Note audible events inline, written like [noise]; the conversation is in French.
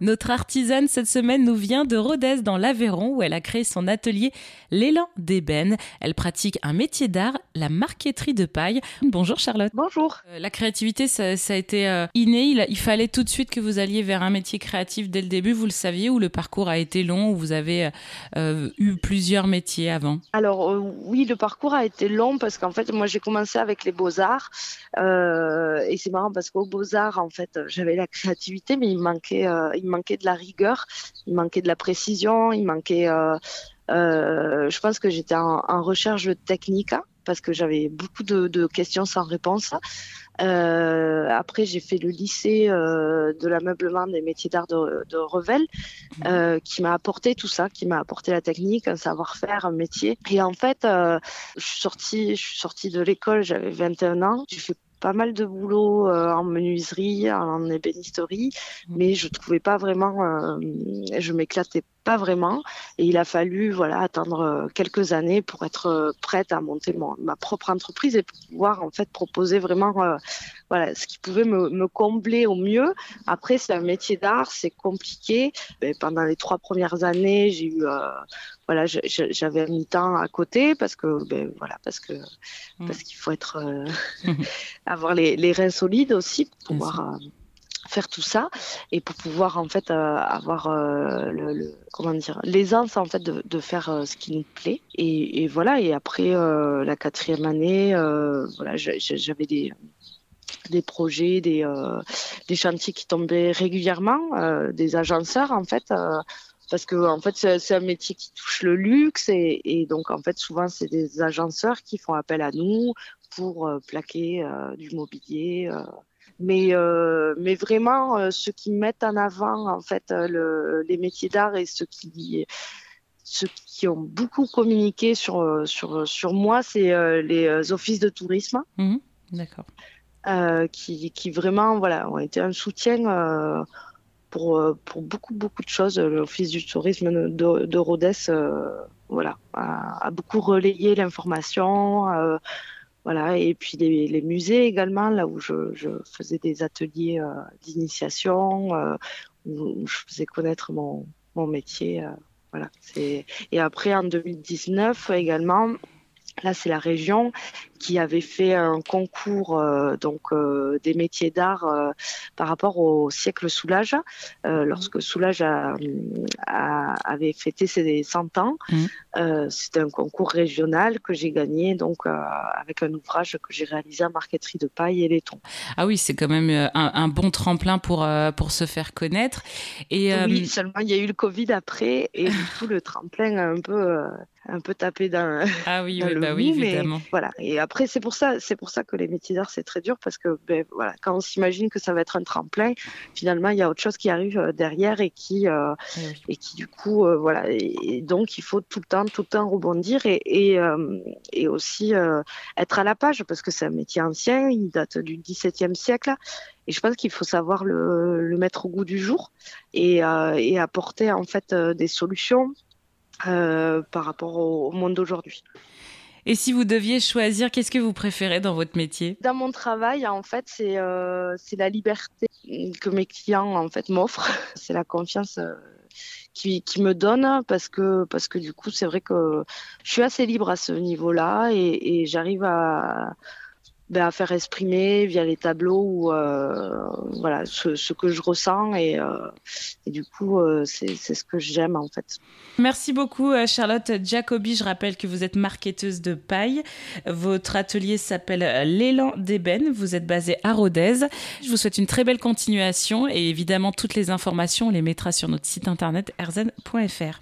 Notre artisane cette semaine nous vient de Rodez dans l'Aveyron où elle a créé son atelier L'élan d'ébène. Elle pratique un métier d'art, la marqueterie de paille. Bonjour Charlotte. Bonjour. Euh, la créativité, ça, a été euh, inné. Il, fallait tout de suite que vous alliez vers un métier créatif dès le début. Vous le saviez ou le parcours a été long ou vous avez euh, eu plusieurs métiers avant? Alors oui, le parcours a été long parce qu'en fait, moi j'ai commencé avec les beaux-arts et c'est marrant parce qu'aux beaux-arts, en fait, j'avais la créativité mais il manquait il manquait de la rigueur, il manquait de la précision, il manquait. Euh, euh, je pense que j'étais en, recherche de technique hein, parce que j'avais beaucoup de, questions sans réponse. Euh, après, j'ai fait le lycée de l'ameublement des métiers d'art de, Revel, qui m'a apporté tout ça, qui m'a apporté la technique, un savoir-faire, un métier. Et en fait, je suis sortie, je suis sortie de l'école, j'avais 21 ans. J'ai fait pas mal de boulot euh, en menuiserie, en ébénisterie, mmh. mais je trouvais pas vraiment, euh, je m'éclatais pas vraiment. Et il a fallu voilà attendre euh, quelques années pour être prête à monter ma propre entreprise et pouvoir en fait proposer vraiment voilà ce qui pouvait me, me, combler au mieux. Après, c'est un métier d'art, c'est compliqué. Ben, pendant les trois premières années, j'ai eu voilà, j'avais mis temps à côté parce que, ben, voilà, parce que, mmh. parce qu'il faut être, euh, [laughs] [laughs] avoir les, les, reins solides aussi pour pouvoir euh, faire tout ça et pour pouvoir en fait euh, avoir le, le, comment dire l'aisance en fait de, faire ce qui nous plaît et, voilà et après la quatrième année voilà j'avais des des projets, des, des chantiers qui tombaient régulièrement, des agenceurs en fait parce que en fait c'est un métier qui touche le luxe et, donc en fait souvent c'est des agenceurs qui font appel à nous pour euh, plaquer euh, du mobilier. Euh. Mais mais vraiment ceux qui mettent en avant en fait le, les métiers d'art et ceux qui ceux qui ont beaucoup communiqué sur sur sur moi c'est les offices de tourisme. Mmh D'accord. qui, qui vraiment voilà ont été un soutien pour, euh, pour beaucoup, beaucoup de choses. L'Office du tourisme de, de Rhodes euh, voilà, a, beaucoup relayé l'information. Euh, voilà, et puis les, les, musées également, là où je, je faisais des ateliers d'initiation, où, je faisais connaître mon, mon métier. voilà. Et après, en 2019 également, Là, c'est la région qui avait fait un concours euh, donc euh, des métiers d'art euh, par rapport au siècle Soulage, mhm. lorsque Soulage avait fêté ses 100 ans. Mhm. C'était un concours régional que j'ai gagné donc avec un ouvrage que j'ai réalisé en marqueterie de paille et laiton. Ah oui, c'est quand même un, un, bon tremplin pour pour se faire connaître. Et oui, seulement il y a eu le Covid après et du coup le tremplin a un peu un peu tapé dans, ah oui, [laughs] oui, bah oui, évidemment. voilà. Et après, c'est pour ça, c'est pour ça que les métiers d'art c'est très dur parce que ben, voilà, quand on s'imagine que ça va être un tremplin, finalement il y a autre chose qui arrive euh, derrière et qui euh, eh et qui du coup euh, voilà. Et, donc il faut tout le temps, tout le temps rebondir et et, et aussi être à la page parce que c'est un métier ancien, il date du XVIIe siècle. Et je pense qu'il faut savoir le, le, mettre au goût du jour et, et apporter en fait des solutions euh, par rapport au, monde d'aujourd'hui. Et si vous deviez choisir, qu'est-ce que vous préférez dans votre métier? Dans mon travail, en fait, c'est euh, la liberté que mes clients en fait m'offrent. [laughs] c'est la confiance euh, qui, qui, me donne parce que parce que du coup, c'est vrai que je suis assez libre à ce niveau-là et, et j'arrive à ben, à faire exprimer via les tableaux ou euh, voilà ce, que je ressens et, euh, du coup euh, c'est ce que j'aime en fait. Merci beaucoup Charlotte Jacobi. Je rappelle que vous êtes marketeuse de paille. Votre atelier s'appelle l'élan d'ébène. Vous êtes basée à Rodez. Je vous souhaite une très belle continuation et évidemment toutes les informations on les mettra sur notre site internet erzen.fr.